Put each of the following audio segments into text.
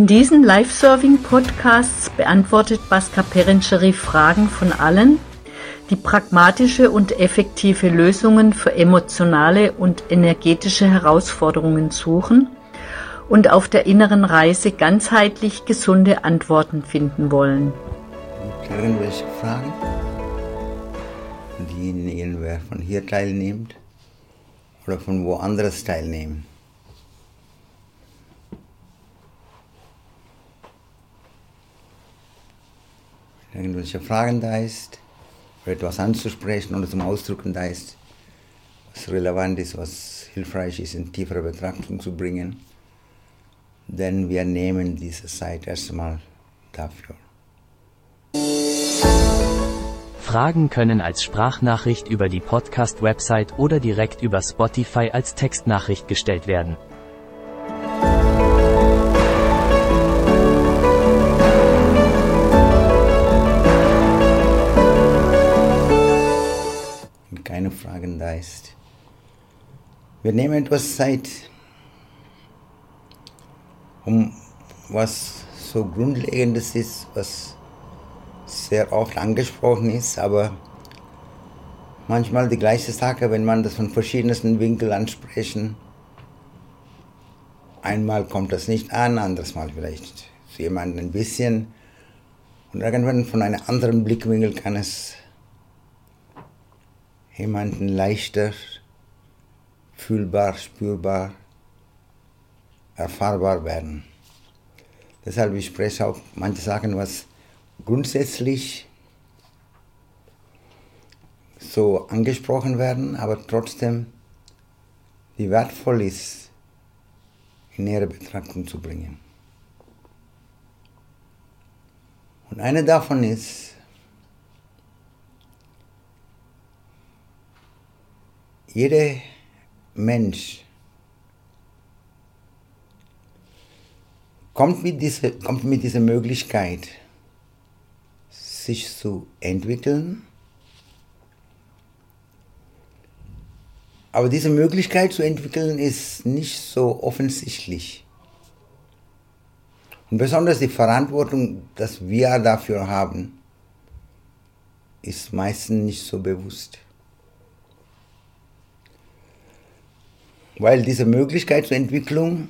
In diesen Live-Serving-Podcasts beantwortet Baska Perencheri Fragen von allen, die pragmatische und effektive Lösungen für emotionale und energetische Herausforderungen suchen und auf der inneren Reise ganzheitlich gesunde Antworten finden wollen. Irgendwelche Fragen, die irgendwer von hier teilnimmt oder von woanders teilnehmen. Irgendwelche Fragen da ist, oder etwas anzusprechen oder zum Ausdrücken da ist, was relevant ist, was hilfreich ist, in tiefere Betrachtung zu bringen. Denn wir nehmen diese Zeit erstmal dafür. Fragen können als Sprachnachricht über die Podcast-Website oder direkt über Spotify als Textnachricht gestellt werden. Keine Fragen da ist. Wir nehmen etwas Zeit, um was so Grundlegendes ist, was sehr oft angesprochen ist, aber manchmal die gleiche Sache, wenn man das von verschiedensten Winkeln ansprechen. Einmal kommt das nicht an, anderes Mal vielleicht zu jemandem ein bisschen. Und irgendwann von einem anderen Blickwinkel kann es jemanden leichter, fühlbar, spürbar, erfahrbar werden. Deshalb ich spreche auch manche Sachen, was grundsätzlich so angesprochen werden, aber trotzdem die wertvoll ist, in nähere Betrachtung zu bringen. Und eine davon ist, jeder Mensch kommt mit, dieser, kommt mit dieser Möglichkeit, sich zu entwickeln. Aber diese Möglichkeit zu entwickeln ist nicht so offensichtlich. Und besonders die Verantwortung, dass wir dafür haben, ist meistens nicht so bewusst. Weil diese Möglichkeit zur Entwicklung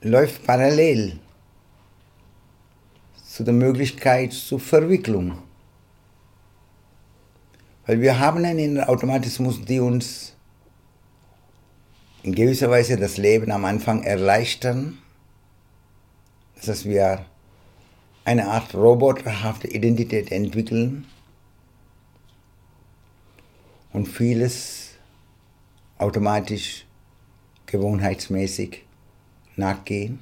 läuft parallel zu der Möglichkeit zur Verwicklung. Weil wir haben einen Automatismus, die uns in gewisser Weise das Leben am Anfang erleichtern. Das heißt, wir eine Art roboterhafte Identität entwickeln und vieles automatisch, gewohnheitsmäßig nachgehen.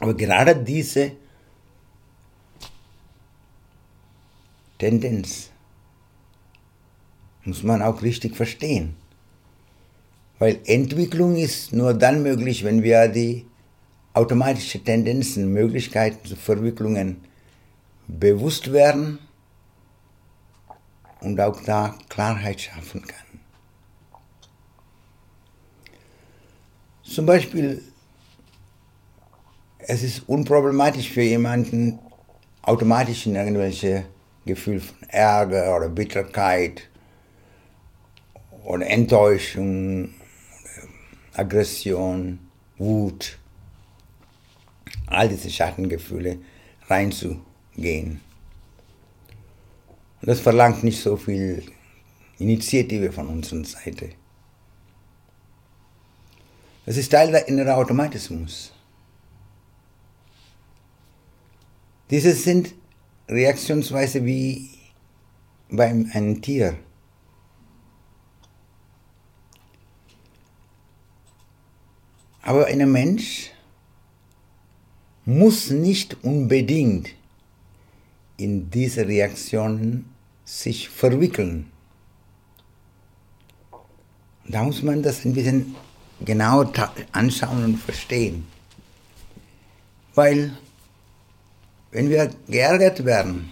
Aber gerade diese Tendenz muss man auch richtig verstehen. Weil Entwicklung ist nur dann möglich, wenn wir die automatischen Tendenzen, Möglichkeiten zu Verwicklungen bewusst werden und auch da Klarheit schaffen kann. Zum Beispiel, es ist unproblematisch für jemanden, automatisch in irgendwelche Gefühle von Ärger oder Bitterkeit oder Enttäuschung, Aggression, Wut, all diese Schattengefühle reinzugehen gehen. Und das verlangt nicht so viel Initiative von unserer Seite. Das ist Teil der inneren Automatismus. Diese sind Reaktionsweise wie bei einem Tier. Aber ein Mensch muss nicht unbedingt in diese Reaktionen sich verwickeln. Da muss man das ein bisschen genau anschauen und verstehen. Weil, wenn wir geärgert werden,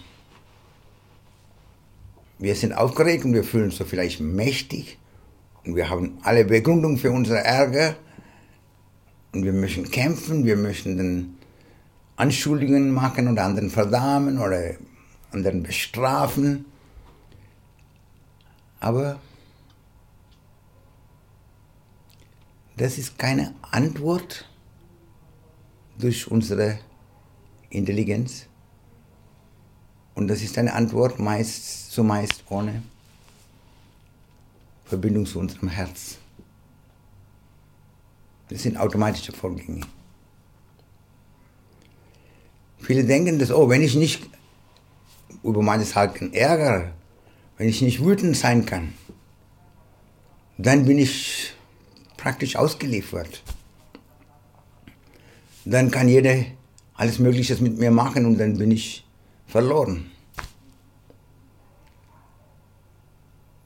wir sind aufgeregt und wir fühlen uns so vielleicht mächtig und wir haben alle Begründung für unsere Ärger und wir möchten kämpfen, wir möchten dann Anschuldigungen machen oder anderen verdammen oder anderen bestrafen. Aber das ist keine Antwort durch unsere Intelligenz. Und das ist eine Antwort meist, zumeist ohne Verbindung zu unserem Herz. Das sind automatische Vorgänge. Viele denken, dass, oh, wenn ich nicht über meines Halten ärgere, wenn ich nicht wütend sein kann, dann bin ich praktisch ausgeliefert. Dann kann jeder alles Mögliche mit mir machen und dann bin ich verloren.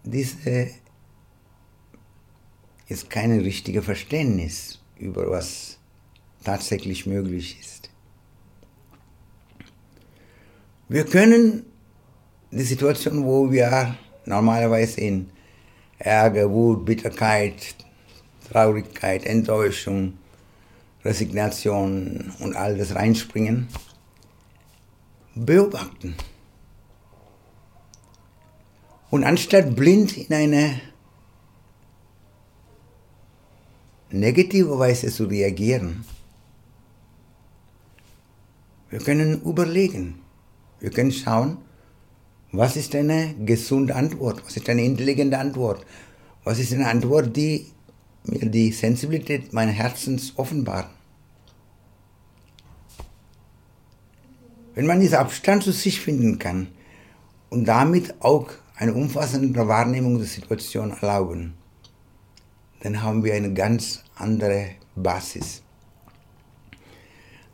Diese ist kein richtiges Verständnis über was tatsächlich möglich ist. Wir können die Situation, wo wir normalerweise in Ärger, Wut, Bitterkeit, Traurigkeit, Enttäuschung, Resignation und all das reinspringen, beobachten. Und anstatt blind in eine negative Weise zu reagieren, wir können überlegen, wir können schauen, was ist eine gesunde Antwort, was ist eine intelligente Antwort, was ist eine Antwort, die mir die Sensibilität meines Herzens offenbart. Wenn man diesen Abstand zu sich finden kann und damit auch eine umfassende Wahrnehmung der Situation erlauben, dann haben wir eine ganz andere Basis.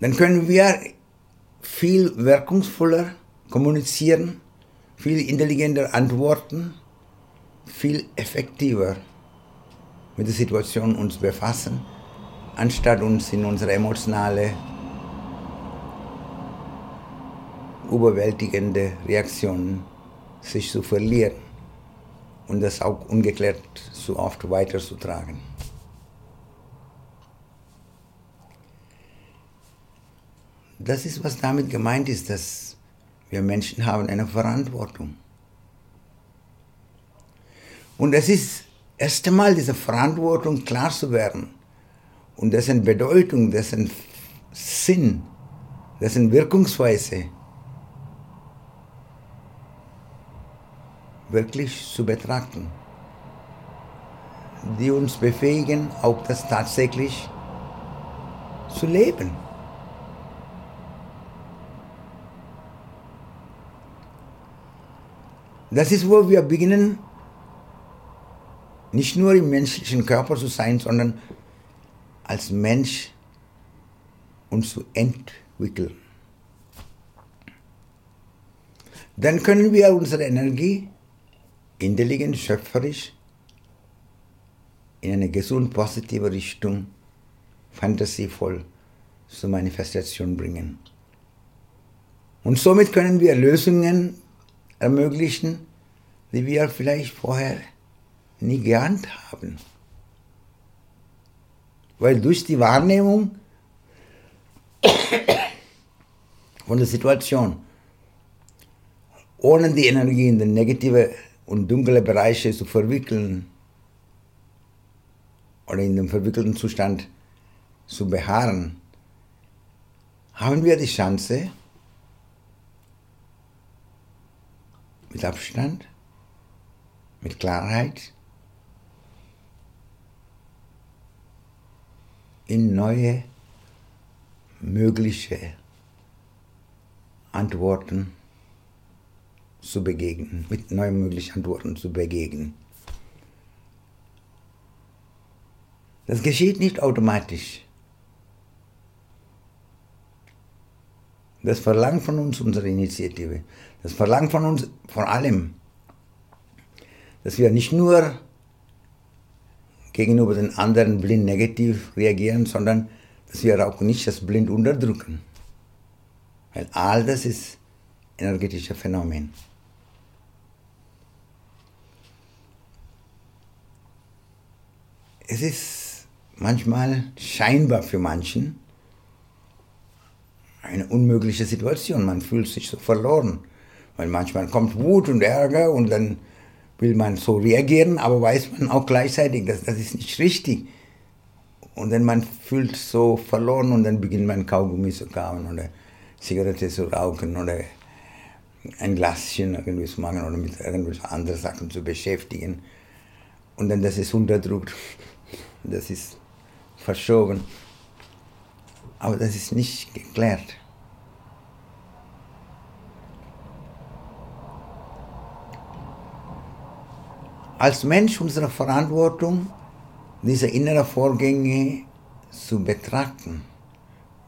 Dann können wir viel wirkungsvoller kommunizieren, viel intelligenter antworten, viel effektiver mit der Situation uns befassen, anstatt uns in unsere emotionale, überwältigende Reaktionen sich zu verlieren und das auch ungeklärt so oft weiterzutragen. Das ist, was damit gemeint ist, dass wir Menschen haben eine Verantwortung. Und es ist erst einmal diese Verantwortung klar zu werden und dessen Bedeutung, dessen Sinn, dessen Wirkungsweise wirklich zu betrachten, die uns befähigen, auch das tatsächlich zu leben. Das ist, wo wir beginnen, nicht nur im menschlichen Körper zu sein, sondern als Mensch uns zu entwickeln. Dann können wir unsere Energie intelligent, schöpferisch in eine gesund positive Richtung, fantasievoll zur Manifestation bringen. Und somit können wir Lösungen ermöglichen, die wir vielleicht vorher nie geahnt haben. Weil durch die Wahrnehmung von der Situation, ohne die Energie in den negative und dunkle Bereiche zu verwickeln oder in dem verwickelten Zustand zu beharren, haben wir die Chance, mit Abstand, mit Klarheit, in neue mögliche Antworten zu begegnen, mit neuen möglichen Antworten zu begegnen. Das geschieht nicht automatisch. Das verlangt von uns unsere Initiative. Das verlangt von uns, von allem, dass wir nicht nur gegenüber den anderen blind negativ reagieren, sondern dass wir auch nicht das blind unterdrücken. Weil all das ist energetische Phänomen. Es ist manchmal scheinbar für manchen, eine unmögliche Situation. Man fühlt sich so verloren, weil manchmal kommt Wut und Ärger und dann will man so reagieren, aber weiß man auch gleichzeitig, dass das ist nicht richtig. Und dann man fühlt so verloren und dann beginnt man Kaugummi zu kauen oder Zigarette zu rauchen oder ein Glaschen irgendwie zu machen oder mit irgendwelchen anderen Sachen zu beschäftigen. Und dann das ist unterdrückt, das ist verschoben. Aber das ist nicht geklärt. Als Mensch unsere Verantwortung, diese inneren Vorgänge zu betrachten,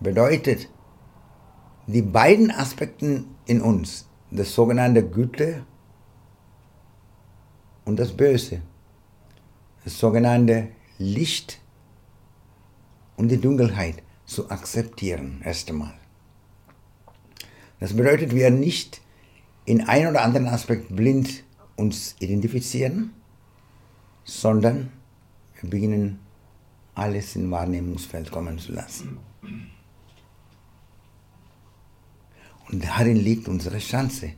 bedeutet, die beiden Aspekte in uns, das sogenannte Güte und das Böse, das sogenannte Licht und die Dunkelheit zu akzeptieren, erst einmal. Das bedeutet, wir nicht in einem oder anderen Aspekt blind uns identifizieren, sondern wir beginnen alles in Wahrnehmungsfeld kommen zu lassen. Und darin liegt unsere Chance.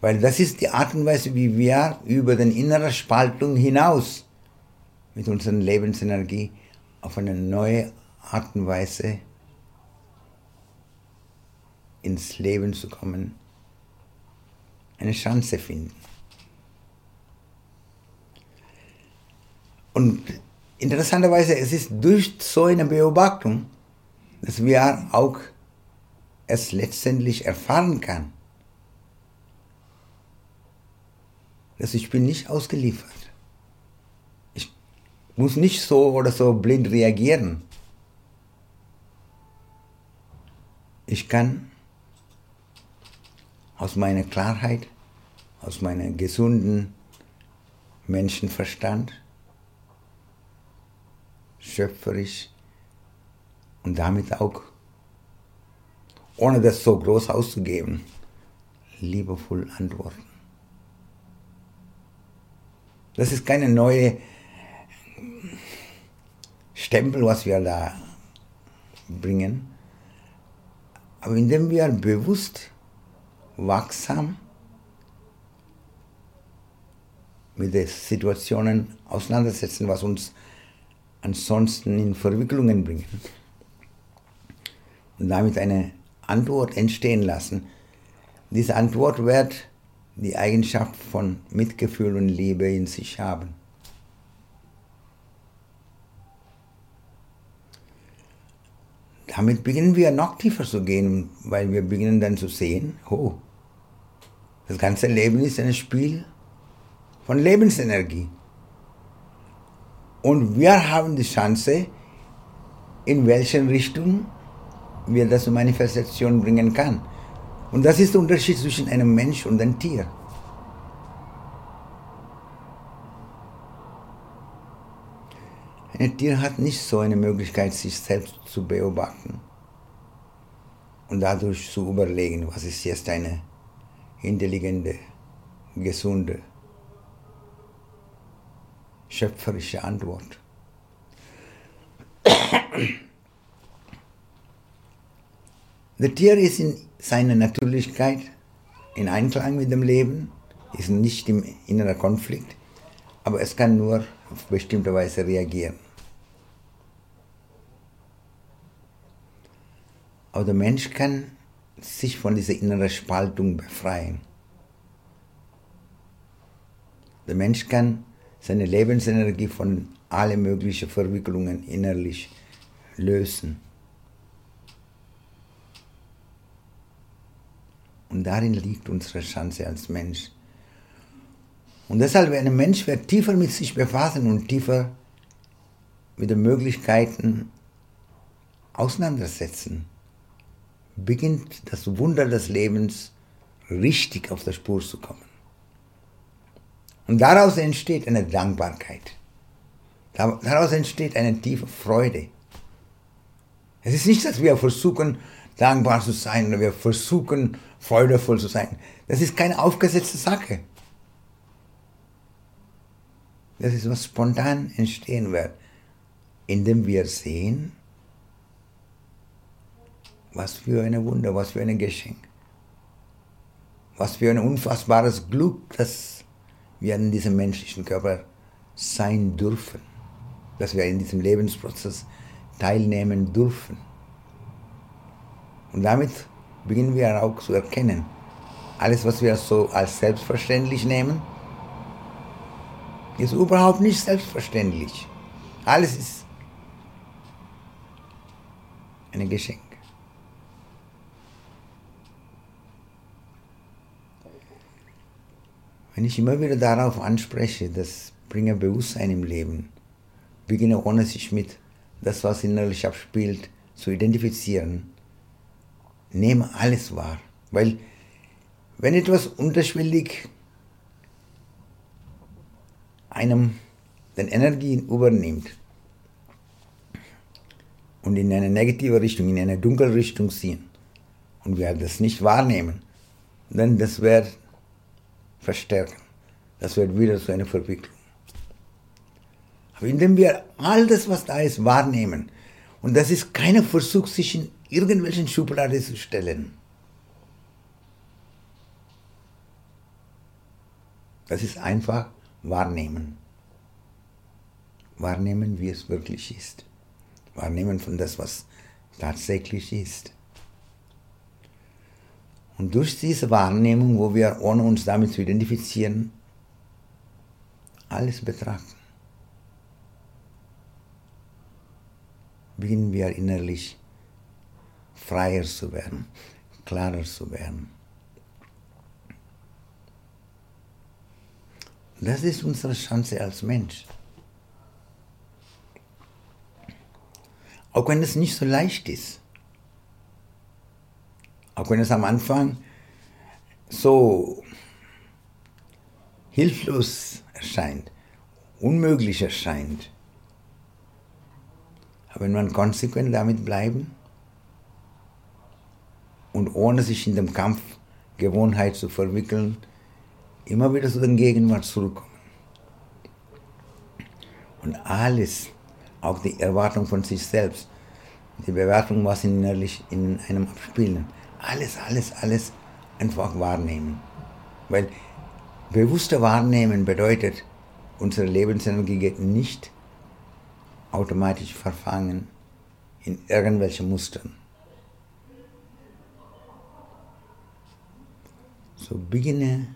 Weil das ist die Art und Weise, wie wir über den inneren Spaltung hinaus mit unserer Lebensenergie auf eine neue Art und Weise ins Leben zu kommen, eine Chance finden. Und interessanterweise, es ist durch so eine Beobachtung, dass wir auch es letztendlich erfahren kann, dass ich bin nicht ausgeliefert. Ich muss nicht so oder so blind reagieren. Ich kann aus meiner Klarheit, aus meinem gesunden Menschenverstand, schöpferisch und damit auch, ohne das so groß auszugeben, liebevoll antworten. Das ist keine neue Stempel, was wir da bringen, aber indem wir bewusst, wachsam mit den Situationen auseinandersetzen, was uns ansonsten in Verwicklungen bringen. Und damit eine Antwort entstehen lassen. Diese Antwort wird die Eigenschaft von Mitgefühl und Liebe in sich haben. Damit beginnen wir noch tiefer zu gehen, weil wir beginnen dann zu sehen, oh, das ganze Leben ist ein Spiel von Lebensenergie. Und wir haben die Chance, in welchen Richtung wir das in Manifestation bringen kann. Und das ist der Unterschied zwischen einem Mensch und einem Tier. Ein Tier hat nicht so eine Möglichkeit, sich selbst zu beobachten und dadurch zu überlegen, was ist jetzt eine intelligente, gesunde schöpferische Antwort. Das Tier ist in seiner Natürlichkeit in Einklang mit dem Leben, ist nicht im inneren Konflikt, aber es kann nur auf bestimmte Weise reagieren. Aber der Mensch kann sich von dieser inneren Spaltung befreien. Der Mensch kann seine Lebensenergie von allen möglichen Verwicklungen innerlich lösen. Und darin liegt unsere Chance als Mensch. Und deshalb, wenn ein Mensch wird tiefer mit sich befassen und tiefer mit den Möglichkeiten auseinandersetzen, beginnt das Wunder des Lebens richtig auf der Spur zu kommen. Und daraus entsteht eine Dankbarkeit. Daraus entsteht eine tiefe Freude. Es ist nicht, dass wir versuchen, dankbar zu sein oder wir versuchen, freudevoll zu sein. Das ist keine aufgesetzte Sache. Das ist, was spontan entstehen wird, indem wir sehen, was für ein Wunder, was für ein Geschenk, was für ein unfassbares Glück, dass wir in diesem menschlichen Körper sein dürfen, dass wir in diesem Lebensprozess teilnehmen dürfen. Und damit beginnen wir auch zu erkennen, alles, was wir so als selbstverständlich nehmen, ist überhaupt nicht selbstverständlich. Alles ist ein Geschenk. Wenn ich immer wieder darauf anspreche, das bringe Bewusstsein im Leben, beginne ohne sich mit das, was innerlich abspielt, zu identifizieren, nehme alles wahr. Weil wenn etwas unterschwellig einem den Energie übernimmt und in eine negative Richtung, in eine dunkle Richtung ziehen und wir das nicht wahrnehmen, dann das wird verstärken. Das wird wieder zu einer Verwicklung. Aber indem wir all das, was da ist, wahrnehmen, und das ist kein Versuch, sich in irgendwelchen Schubladen zu stellen. Das ist einfach wahrnehmen. Wahrnehmen, wie es wirklich ist. Wahrnehmen von das, was tatsächlich ist. Und durch diese Wahrnehmung, wo wir, ohne uns damit zu identifizieren, alles betrachten, beginnen wir innerlich freier zu werden, klarer zu werden. Das ist unsere Chance als Mensch. Auch wenn es nicht so leicht ist. Auch wenn es am Anfang so hilflos erscheint, unmöglich erscheint. Aber wenn man konsequent damit bleiben und ohne sich in dem Kampf Gewohnheit zu verwickeln, immer wieder zu den Gegenwart zurückkommen. Und alles, auch die Erwartung von sich selbst, die Bewertung, was innerlich in einem abspielen, alles, alles, alles einfach wahrnehmen. Weil bewusster Wahrnehmen bedeutet, unsere Lebensenergie geht nicht automatisch verfangen in irgendwelche Mustern. So beginne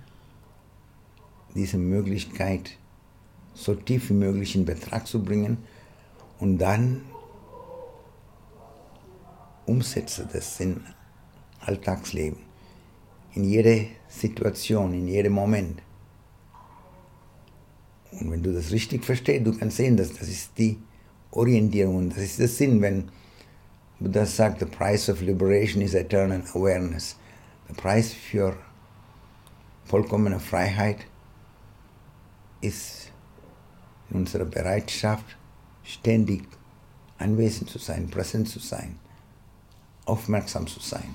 diese Möglichkeit so tief wie möglich in Betrag zu bringen und dann umsetze das in Alltagsleben, in jede Situation, in jedem Moment. Und wenn du das richtig verstehst, du kannst sehen, dass das ist die Orientierung das ist der Sinn, wenn Buddha sagt, the price of liberation is eternal awareness. Der Preis für vollkommene Freiheit ist in unserer Bereitschaft, ständig anwesend zu sein, präsent zu sein, aufmerksam zu sein.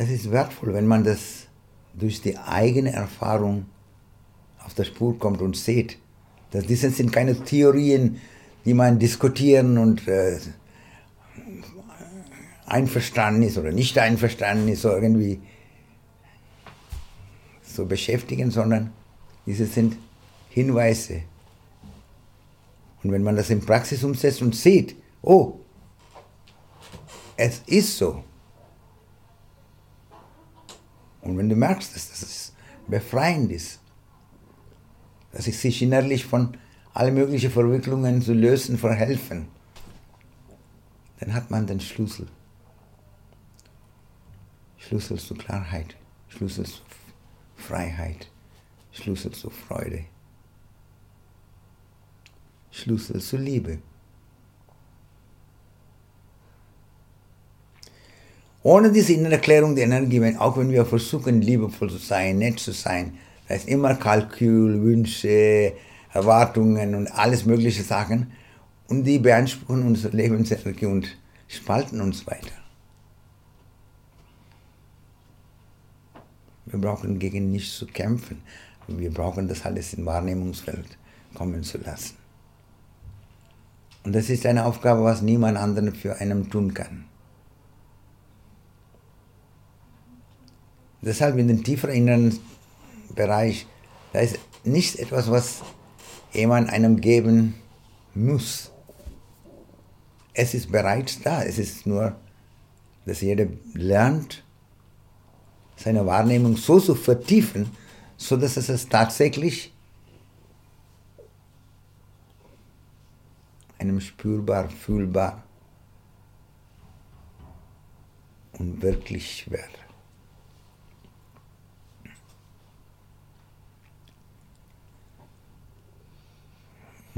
Es ist wertvoll, wenn man das durch die eigene Erfahrung auf der Spur kommt und sieht, diese sind keine Theorien, die man diskutieren und äh, einverstanden ist oder nicht einverstanden ist, irgendwie so beschäftigen, sondern diese sind Hinweise. Und wenn man das in Praxis umsetzt und sieht, oh, es ist so. Und wenn du merkst, dass das befreiend ist, dass ich sich innerlich von allen möglichen Verwicklungen zu lösen verhelfen, dann hat man den Schlüssel. Schlüssel zu Klarheit, Schlüssel zu Freiheit, Schlüssel zur Freude, Schlüssel zur Liebe. Ohne diese innere Klärung der Energie, auch wenn wir versuchen, liebevoll zu sein, nett zu sein, da ist immer Kalkül, Wünsche, Erwartungen und alles mögliche Sachen und die beanspruchen unsere Lebensenergie und spalten uns weiter. Wir brauchen gegen nichts zu kämpfen, Wir brauchen das alles im Wahrnehmungsfeld kommen zu lassen. Und das ist eine Aufgabe, was niemand anderen für einen tun kann. Deshalb in dem tieferen inneren Bereich, da ist nicht etwas, was jemand einem geben muss. Es ist bereits da. Es ist nur, dass jeder lernt, seine Wahrnehmung so zu vertiefen, so dass es tatsächlich einem spürbar, fühlbar und wirklich wird.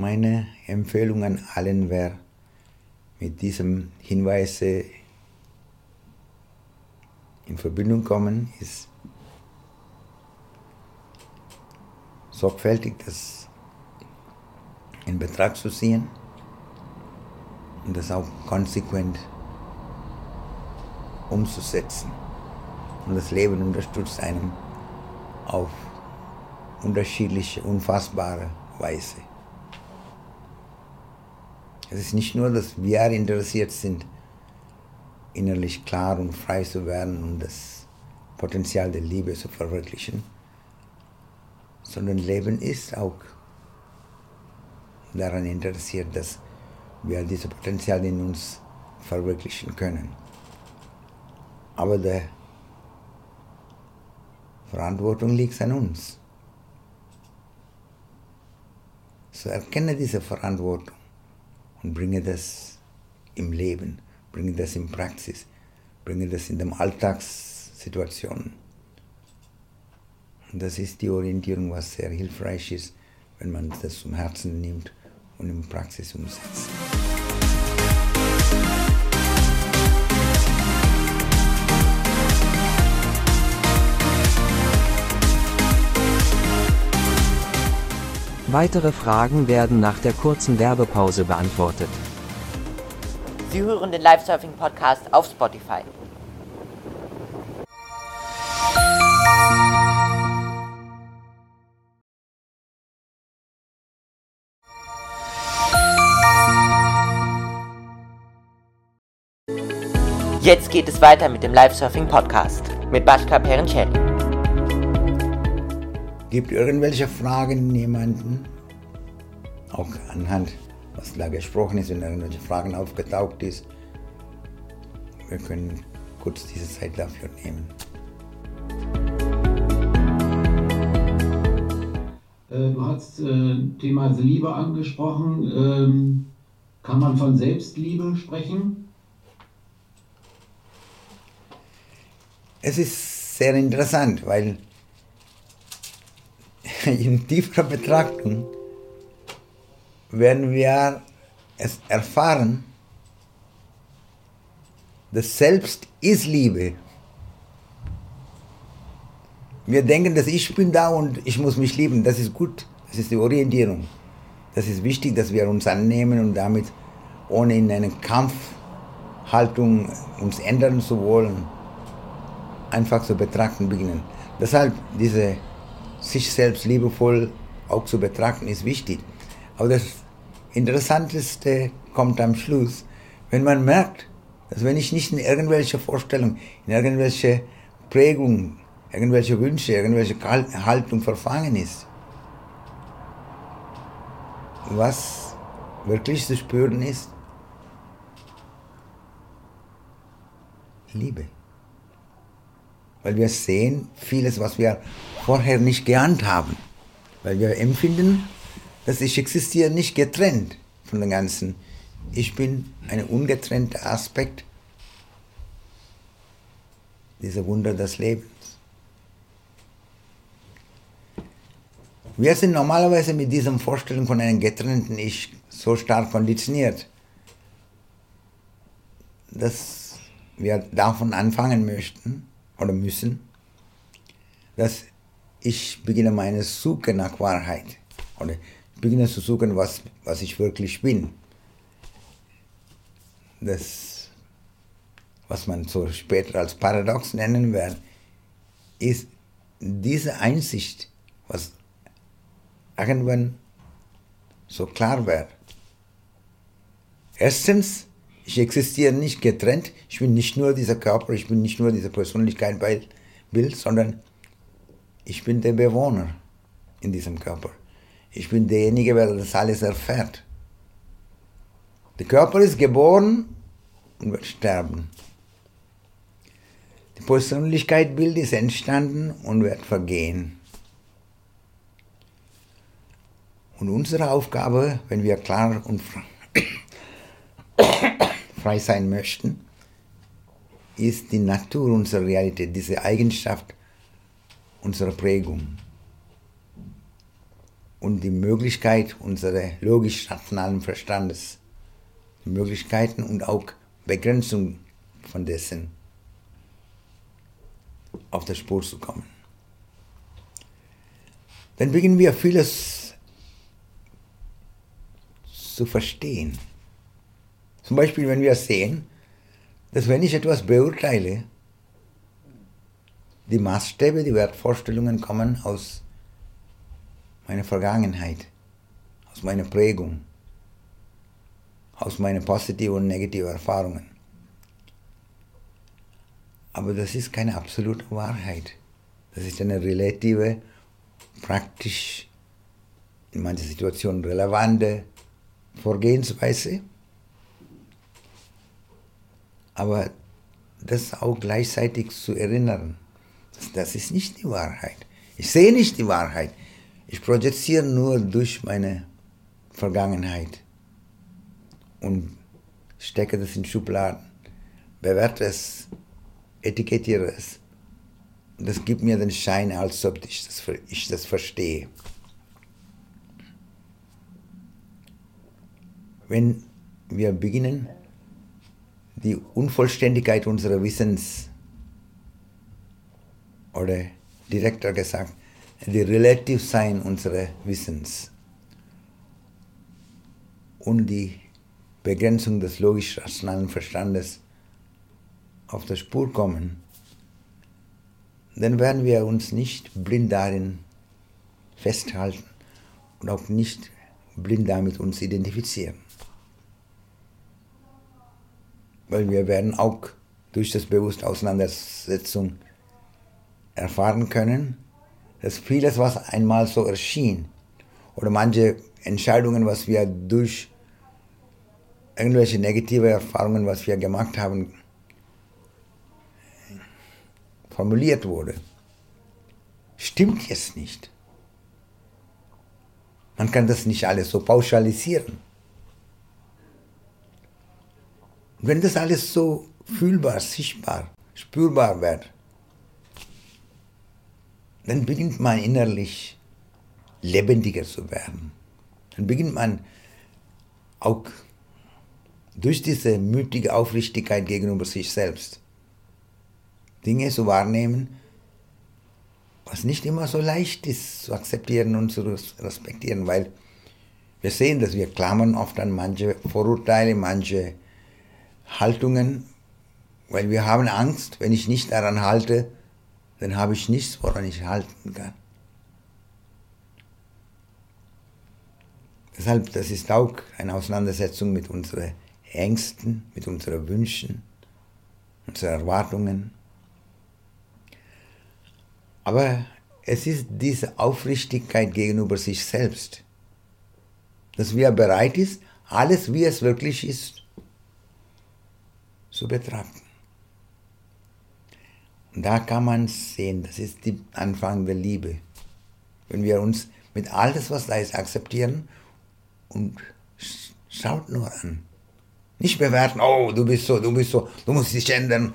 Meine Empfehlung an allen wäre, mit diesem Hinweis in Verbindung kommen, ist sorgfältig das in Betracht zu ziehen und das auch konsequent umzusetzen. Und das Leben unterstützt einem auf unterschiedliche, unfassbare Weise. Es ist nicht nur, dass wir interessiert sind, innerlich klar und frei zu werden und das Potenzial der Liebe zu verwirklichen, sondern Leben ist auch daran interessiert, dass wir dieses Potenzial in uns verwirklichen können. Aber die Verantwortung liegt an uns. So erkenne diese Verantwortung und bringe das im Leben, bringe das in Praxis, bringe das in den Alltagssituationen. Und das ist die Orientierung, was sehr hilfreich ist, wenn man das zum Herzen nimmt und in Praxis umsetzt. Weitere Fragen werden nach der kurzen Werbepause beantwortet. Sie hören den Live-Surfing-Podcast auf Spotify. Jetzt geht es weiter mit dem Live-Surfing-Podcast mit Bashka Perencelli. Gibt irgendwelche Fragen jemanden? Auch anhand, was da gesprochen ist, wenn irgendwelche Fragen aufgetaucht ist. Wir können kurz diese Zeit dafür nehmen. Äh, du hast äh, Thema Liebe angesprochen. Ähm, kann man von Selbstliebe sprechen? Es ist sehr interessant, weil in tieferer Betrachtung werden wir es erfahren, dass Selbst ist Liebe. Wir denken, dass ich bin da und ich muss mich lieben. Das ist gut. Das ist die Orientierung. Das ist wichtig, dass wir uns annehmen und damit ohne in eine Kampfhaltung uns ändern zu wollen, einfach zu betrachten beginnen. Deshalb diese sich selbst liebevoll auch zu betrachten, ist wichtig. Aber das Interessanteste kommt am Schluss, wenn man merkt, dass wenn ich nicht in irgendwelche Vorstellungen, in irgendwelche Prägungen, irgendwelche Wünsche, irgendwelche Haltung verfangen ist, was wirklich zu spüren ist, Liebe. Weil wir sehen vieles, was wir vorher nicht geahnt haben. Weil wir empfinden, dass ich existiere nicht getrennt von dem Ganzen. Ich bin ein ungetrennter Aspekt dieser Wunder des Lebens. Wir sind normalerweise mit dieser Vorstellung von einem getrennten Ich so stark konditioniert, dass wir davon anfangen möchten oder müssen, dass ich beginne meine Suche nach Wahrheit oder ich beginne zu suchen, was, was ich wirklich bin. Das, was man so später als Paradox nennen wird, ist diese Einsicht, was irgendwann so klar wird. Erstens, ich existiere nicht getrennt, ich bin nicht nur dieser Körper, ich bin nicht nur diese Persönlichkeit Bild, sondern ich bin der Bewohner in diesem Körper. Ich bin derjenige, der das alles erfährt. Der Körper ist geboren und wird sterben. Die Persönlichkeitsbild ist entstanden und wird vergehen. Und unsere Aufgabe, wenn wir klar und frei sein möchten, ist die Natur unserer Realität, diese Eigenschaft unserer Prägung und die Möglichkeit unseres logisch-rationalen Verstandes, die Möglichkeiten und auch Begrenzung von dessen auf der Spur zu kommen. Dann beginnen wir vieles zu verstehen. Zum Beispiel, wenn wir sehen, dass wenn ich etwas beurteile, die Maßstäbe, die Wertvorstellungen kommen aus meiner Vergangenheit, aus meiner Prägung, aus meinen positiven und negativen Erfahrungen. Aber das ist keine absolute Wahrheit. Das ist eine relative, praktisch in manchen Situationen relevante Vorgehensweise. Aber das auch gleichzeitig zu erinnern, das ist nicht die Wahrheit. Ich sehe nicht die Wahrheit. Ich projiziere nur durch meine Vergangenheit und stecke das in Schubladen, bewerte es, etikettiere es. Das gibt mir den Schein, als ob ich das, ich das verstehe. Wenn wir beginnen, die Unvollständigkeit unseres Wissens oder direkter gesagt, die Relativsein unseres Wissens und die Begrenzung des logisch-rationalen Verstandes auf der Spur kommen, dann werden wir uns nicht blind darin festhalten und auch nicht blind damit uns identifizieren. Weil wir werden auch durch das bewusste Auseinandersetzung erfahren können, dass vieles, was einmal so erschien, oder manche Entscheidungen, was wir durch irgendwelche negative Erfahrungen, was wir gemacht haben, formuliert wurde, stimmt jetzt nicht. Man kann das nicht alles so pauschalisieren. Wenn das alles so fühlbar, sichtbar, spürbar wird, dann beginnt man innerlich lebendiger zu werden. Dann beginnt man auch durch diese mütige Aufrichtigkeit gegenüber sich selbst Dinge zu wahrnehmen, was nicht immer so leicht ist zu akzeptieren und zu respektieren, weil wir sehen, dass wir klammern oft an manche Vorurteile, manche Haltungen, weil wir haben Angst, wenn ich nicht daran halte, dann habe ich nichts, woran ich halten kann. Deshalb, das ist auch eine Auseinandersetzung mit unseren Ängsten, mit unseren Wünschen, unseren Erwartungen. Aber es ist diese Aufrichtigkeit gegenüber sich selbst, dass wir bereit ist, alles wie es wirklich ist, zu betrachten. Da kann man sehen, das ist der Anfang der Liebe. Wenn wir uns mit alles, was da ist, akzeptieren und schaut nur an. Nicht bewerten, oh, du bist so, du bist so, du musst dich ändern.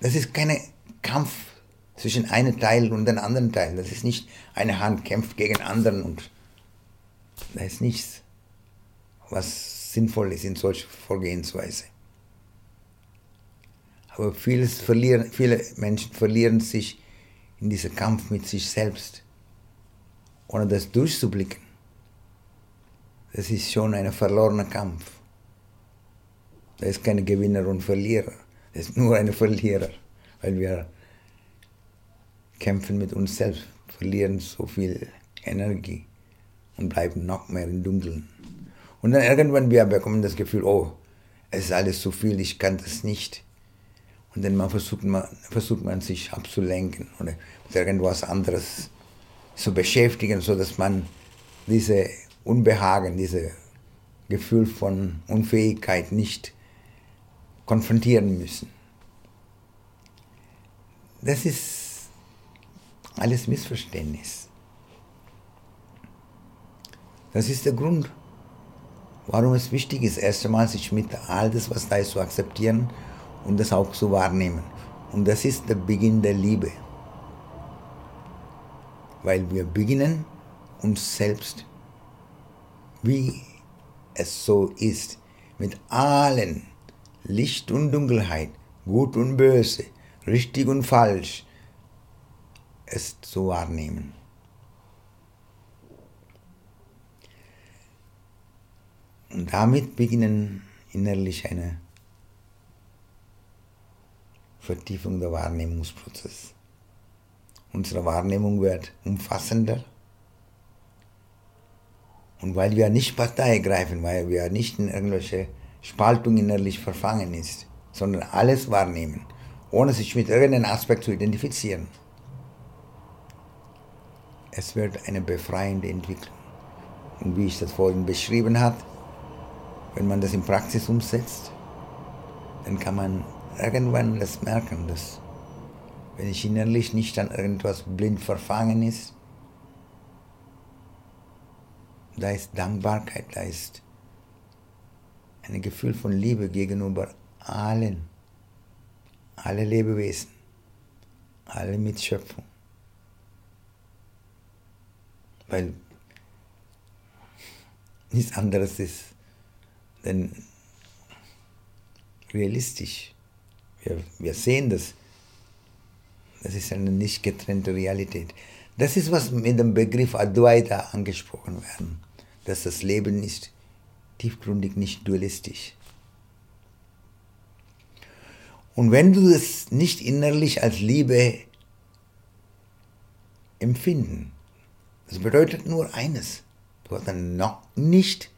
Das ist kein Kampf zwischen einem Teil und dem anderen Teil. Das ist nicht eine Hand kämpft gegen anderen und da ist nichts, was sinnvoll ist in solcher Vorgehensweise. Aber vieles verlieren, viele Menschen verlieren sich in diesem Kampf mit sich selbst, ohne das durchzublicken. Das ist schon ein verlorener Kampf. Da ist keine Gewinner und Verlierer. Das ist nur ein Verlierer, weil wir kämpfen mit uns selbst, verlieren so viel Energie und bleiben noch mehr im Dunkeln. Und dann irgendwann wir bekommen das Gefühl, oh, es ist alles zu viel, ich kann das nicht. Und dann man versucht, man, versucht man sich abzulenken oder mit irgendwas anderes zu beschäftigen, sodass man diese Unbehagen, dieses Gefühl von Unfähigkeit nicht konfrontieren müssen. Das ist alles Missverständnis. Das ist der Grund, warum es wichtig ist, erst einmal sich mit all das, was da ist, zu akzeptieren und das auch zu wahrnehmen. Und das ist der Beginn der Liebe. Weil wir beginnen uns selbst, wie es so ist, mit allen Licht und Dunkelheit, Gut und Böse, richtig und falsch, es zu wahrnehmen. Und damit beginnen innerlich eine Vertiefung der Wahrnehmungsprozess. Unsere Wahrnehmung wird umfassender. Und weil wir nicht Partei greifen, weil wir nicht in irgendwelche Spaltung innerlich verfangen ist, sondern alles wahrnehmen, ohne sich mit irgendeinem Aspekt zu identifizieren. Es wird eine befreiende Entwicklung. Und wie ich das vorhin beschrieben habe, wenn man das in Praxis umsetzt, dann kann man irgendwann das merken, dass wenn ich innerlich nicht an irgendwas blind verfangen ist, da ist Dankbarkeit, da ist ein Gefühl von Liebe gegenüber allen, alle Lebewesen, alle Mitschöpfung. Weil nichts anderes ist denn realistisch. Wir, wir sehen das. Das ist eine nicht getrennte Realität. Das ist, was mit dem Begriff Advaita angesprochen werden, dass das Leben ist tiefgründig nicht dualistisch. Und wenn du es nicht innerlich als Liebe empfinden, das bedeutet nur eines, du hast dann noch nicht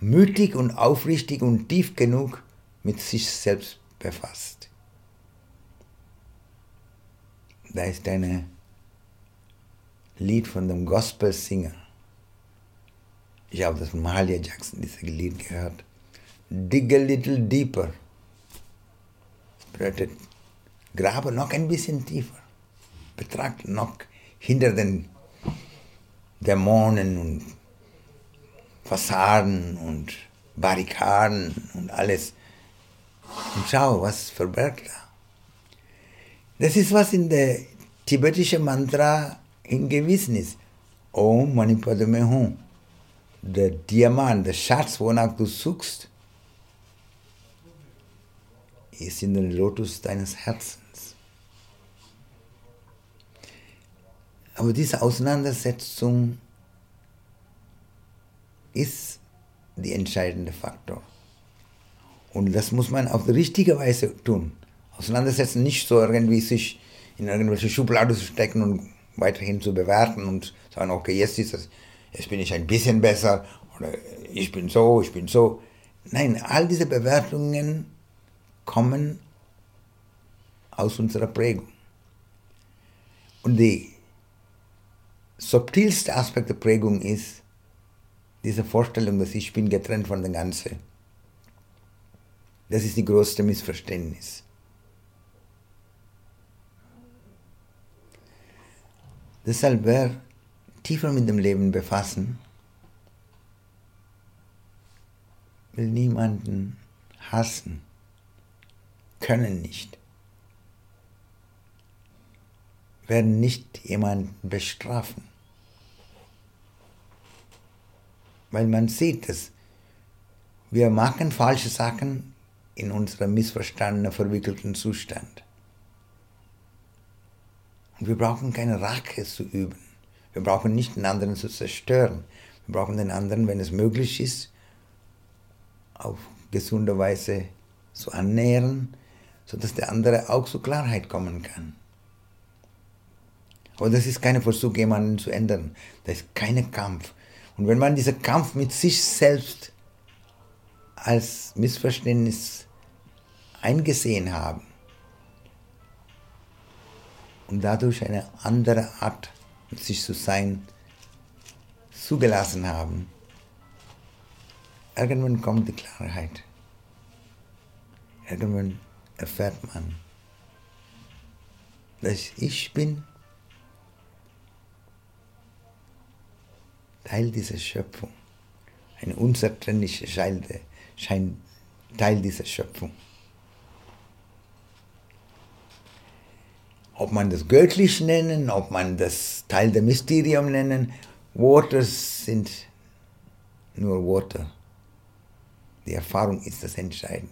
mutig und aufrichtig und tief genug mit sich selbst befasst. Da ist ein Lied von dem Gospel-Singer. Ich habe das von Mahalia Jackson, dieses Lied gehört. Dig a little deeper. Das bedeutet, grabe noch ein bisschen tiefer. Betrachte noch hinter den Dämonen und Fassaden und Barrikaden und alles. Und schau, was verbergt da. Das ist, was in der tibetischen Mantra hingewiesen ist. Om Mani Padme Hum. Der Diamant, der Schatz, wonach du suchst, ist in den Lotus deines Herzens. Aber diese Auseinandersetzung ist der entscheidende Faktor. Und das muss man auf die richtige Weise tun. Auseinandersetzen, nicht so irgendwie sich in irgendwelche Schubladen zu stecken und weiterhin zu bewerten und sagen, okay, jetzt ist das, jetzt bin ich ein bisschen besser oder ich bin so, ich bin so. Nein, all diese Bewertungen kommen aus unserer Prägung. Und der subtilste Aspekt der Prägung ist, diese Vorstellung, dass ich bin getrennt von dem Ganzen, das ist die größte Missverständnis. Deshalb wer tiefer mit dem Leben befassen, will niemanden hassen, können nicht, werden nicht jemanden bestrafen weil man sieht es. Wir machen falsche Sachen in unserem missverstandenen, verwickelten Zustand. Und wir brauchen keine Rache zu üben. Wir brauchen nicht den anderen zu zerstören. Wir brauchen den anderen, wenn es möglich ist, auf gesunde Weise zu annähern, sodass der andere auch zur Klarheit kommen kann. Aber das ist kein Versuch, jemanden zu ändern. Das ist kein Kampf. Und wenn man diesen Kampf mit sich selbst als Missverständnis eingesehen haben und dadurch eine andere Art sich zu sein zugelassen haben, irgendwann kommt die Klarheit. Irgendwann erfährt man, dass ich bin Teil dieser Schöpfung, ein unzertrennlicher Teil dieser Schöpfung. Ob man das göttlich nennen, ob man das Teil der Mysterium nennen, Worte sind nur Worte. Die Erfahrung ist das Entscheidende.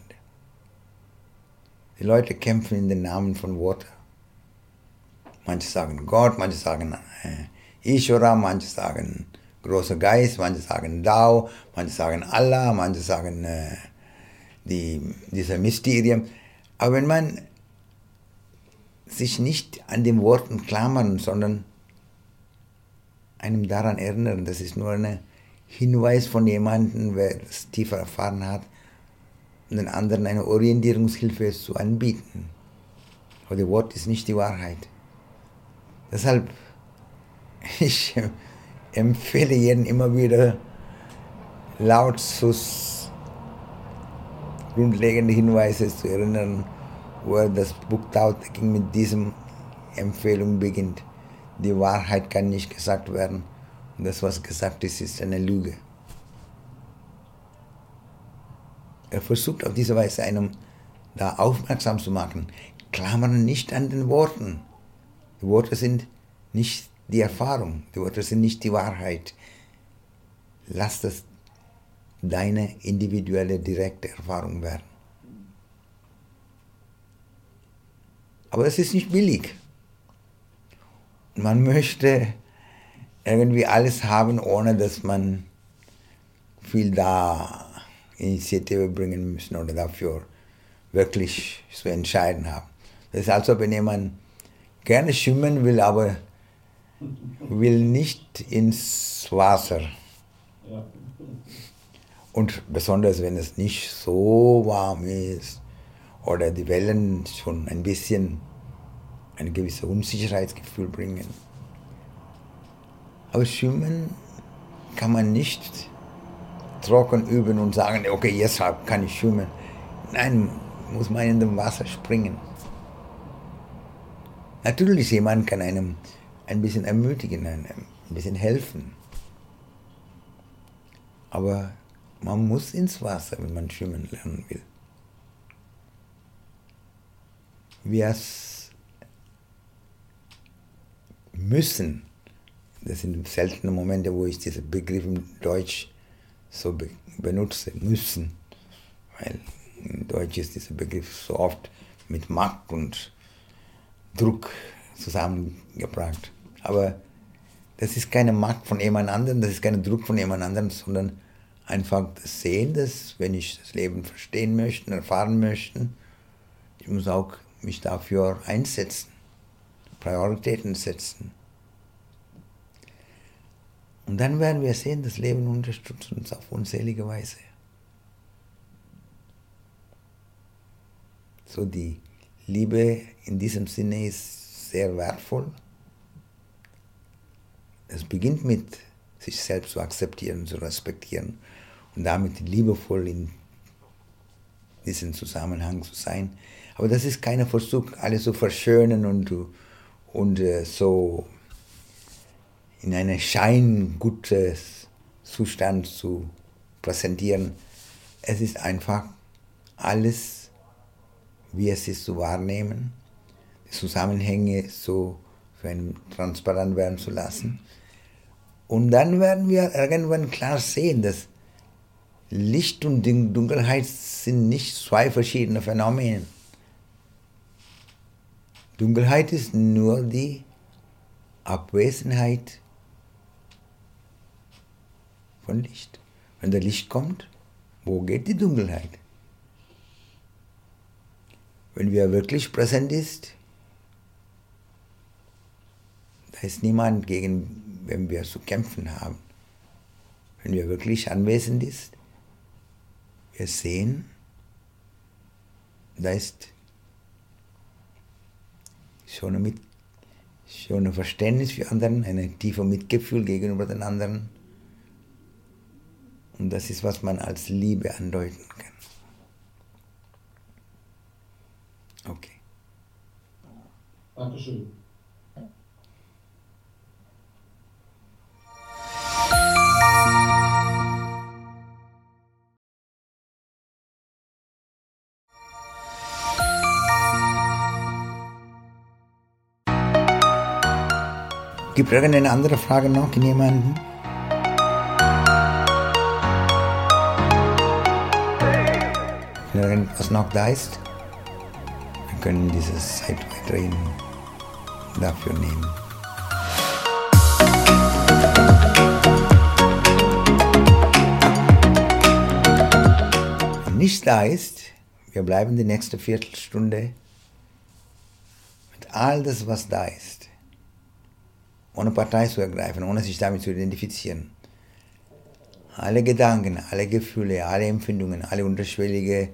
Die Leute kämpfen in den Namen von Worten. Manche sagen Gott, manche sagen äh, Ishvara, manche sagen großer Geist, manche sagen Dao, manche sagen Allah, manche sagen äh, die, dieser Mysterium. Aber wenn man sich nicht an den Worten klammern, sondern einem daran erinnern, das ist nur ein Hinweis von jemandem, wer es tiefer erfahren hat, und den anderen eine Orientierungshilfe zu anbieten. Aber das Wort ist nicht die Wahrheit. Deshalb, ich empfehle jeden immer wieder laut zu grundlegende Hinweise zu erinnern, wo er das Buch Tauteking mit diesem Empfehlung beginnt. Die Wahrheit kann nicht gesagt werden und das, was gesagt ist, ist eine Lüge. Er versucht auf diese Weise einem da aufmerksam zu machen. Klammern nicht an den Worten. Die Worte sind nicht die Erfahrung, die Worte sind nicht die Wahrheit. Lass das deine individuelle, direkte Erfahrung werden. Aber es ist nicht billig. Man möchte irgendwie alles haben, ohne dass man viel da Initiative bringen müssen oder dafür wirklich zu entscheiden haben. Das ist also, wenn jemand gerne schwimmen will, aber will nicht ins Wasser. Und besonders wenn es nicht so warm ist oder die Wellen schon ein bisschen ein gewisses Unsicherheitsgefühl bringen. Aber Schwimmen kann man nicht trocken üben und sagen, okay, jetzt kann ich schwimmen. Nein, muss man in dem Wasser springen. Natürlich, jemand kann einem ein bisschen ermutigen, ein bisschen helfen. Aber man muss ins Wasser, wenn man schwimmen lernen will. Wir müssen, das sind seltene Momente, wo ich diesen Begriff im Deutsch so be benutze, müssen, weil in Deutsch ist dieser Begriff so oft mit Macht und Druck zusammengebracht. Aber das ist keine Macht von jemand anderem, das ist kein Druck von jemand anderem, sondern einfach das Sehen, dass wenn ich das Leben verstehen möchte, erfahren möchte, ich muss auch mich dafür einsetzen, Prioritäten setzen. Und dann werden wir sehen, das Leben unterstützt uns auf unzählige Weise. So die Liebe in diesem Sinne ist sehr wertvoll. Es beginnt mit sich selbst zu akzeptieren, zu respektieren und damit liebevoll in diesem Zusammenhang zu sein. Aber das ist kein Versuch, alles zu verschönen und, und äh, so in einen scheinguten Zustand zu präsentieren. Es ist einfach alles, wie es ist, zu wahrnehmen, die Zusammenhänge so einen transparent werden zu lassen. Und dann werden wir irgendwann klar sehen, dass Licht und Dunkelheit sind nicht zwei verschiedene Phänomene. Dunkelheit ist nur die Abwesenheit von Licht. Wenn der Licht kommt, wo geht die Dunkelheit? Wenn wir wirklich präsent ist, da ist niemand, gegen wem wir zu kämpfen haben. wenn wir wirklich anwesend ist, wir sehen, da ist schon Mit schon ein Verständnis für anderen, ein tiefer Mitgefühl gegenüber den anderen. Und das ist, was man als Liebe andeuten kann. Okay. Dankeschön. Gibt es irgendeine andere Frage noch in jemanden? Wenn irgendwas noch da ist, wir können diese Zeit weiterhin dafür nehmen. Wenn nichts da ist, wir bleiben die nächste Viertelstunde mit all das, was da ist ohne Partei zu ergreifen, ohne sich damit zu identifizieren. Alle Gedanken, alle Gefühle, alle Empfindungen, alle unterschwellige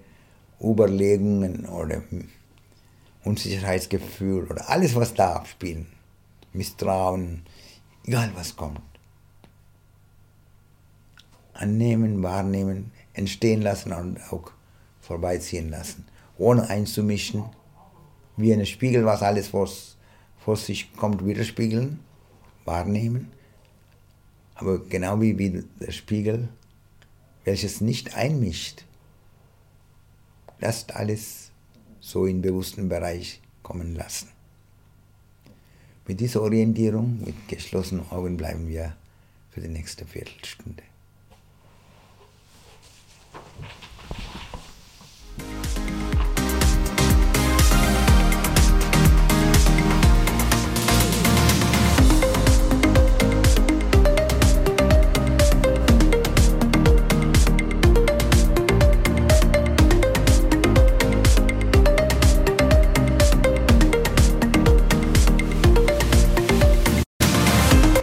Überlegungen oder Unsicherheitsgefühl oder alles, was da abspielt, Misstrauen, egal was kommt. Annehmen, wahrnehmen, entstehen lassen und auch vorbeiziehen lassen, ohne einzumischen, wie ein Spiegel, was alles vor, vor sich kommt, widerspiegeln wahrnehmen, aber genau wie, wie der Spiegel, welches nicht einmischt, lasst alles so in bewussten Bereich kommen lassen. Mit dieser Orientierung, mit geschlossenen Augen bleiben wir für die nächste Viertelstunde.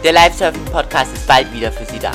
Der Live-Surfing-Podcast ist bald wieder für Sie da.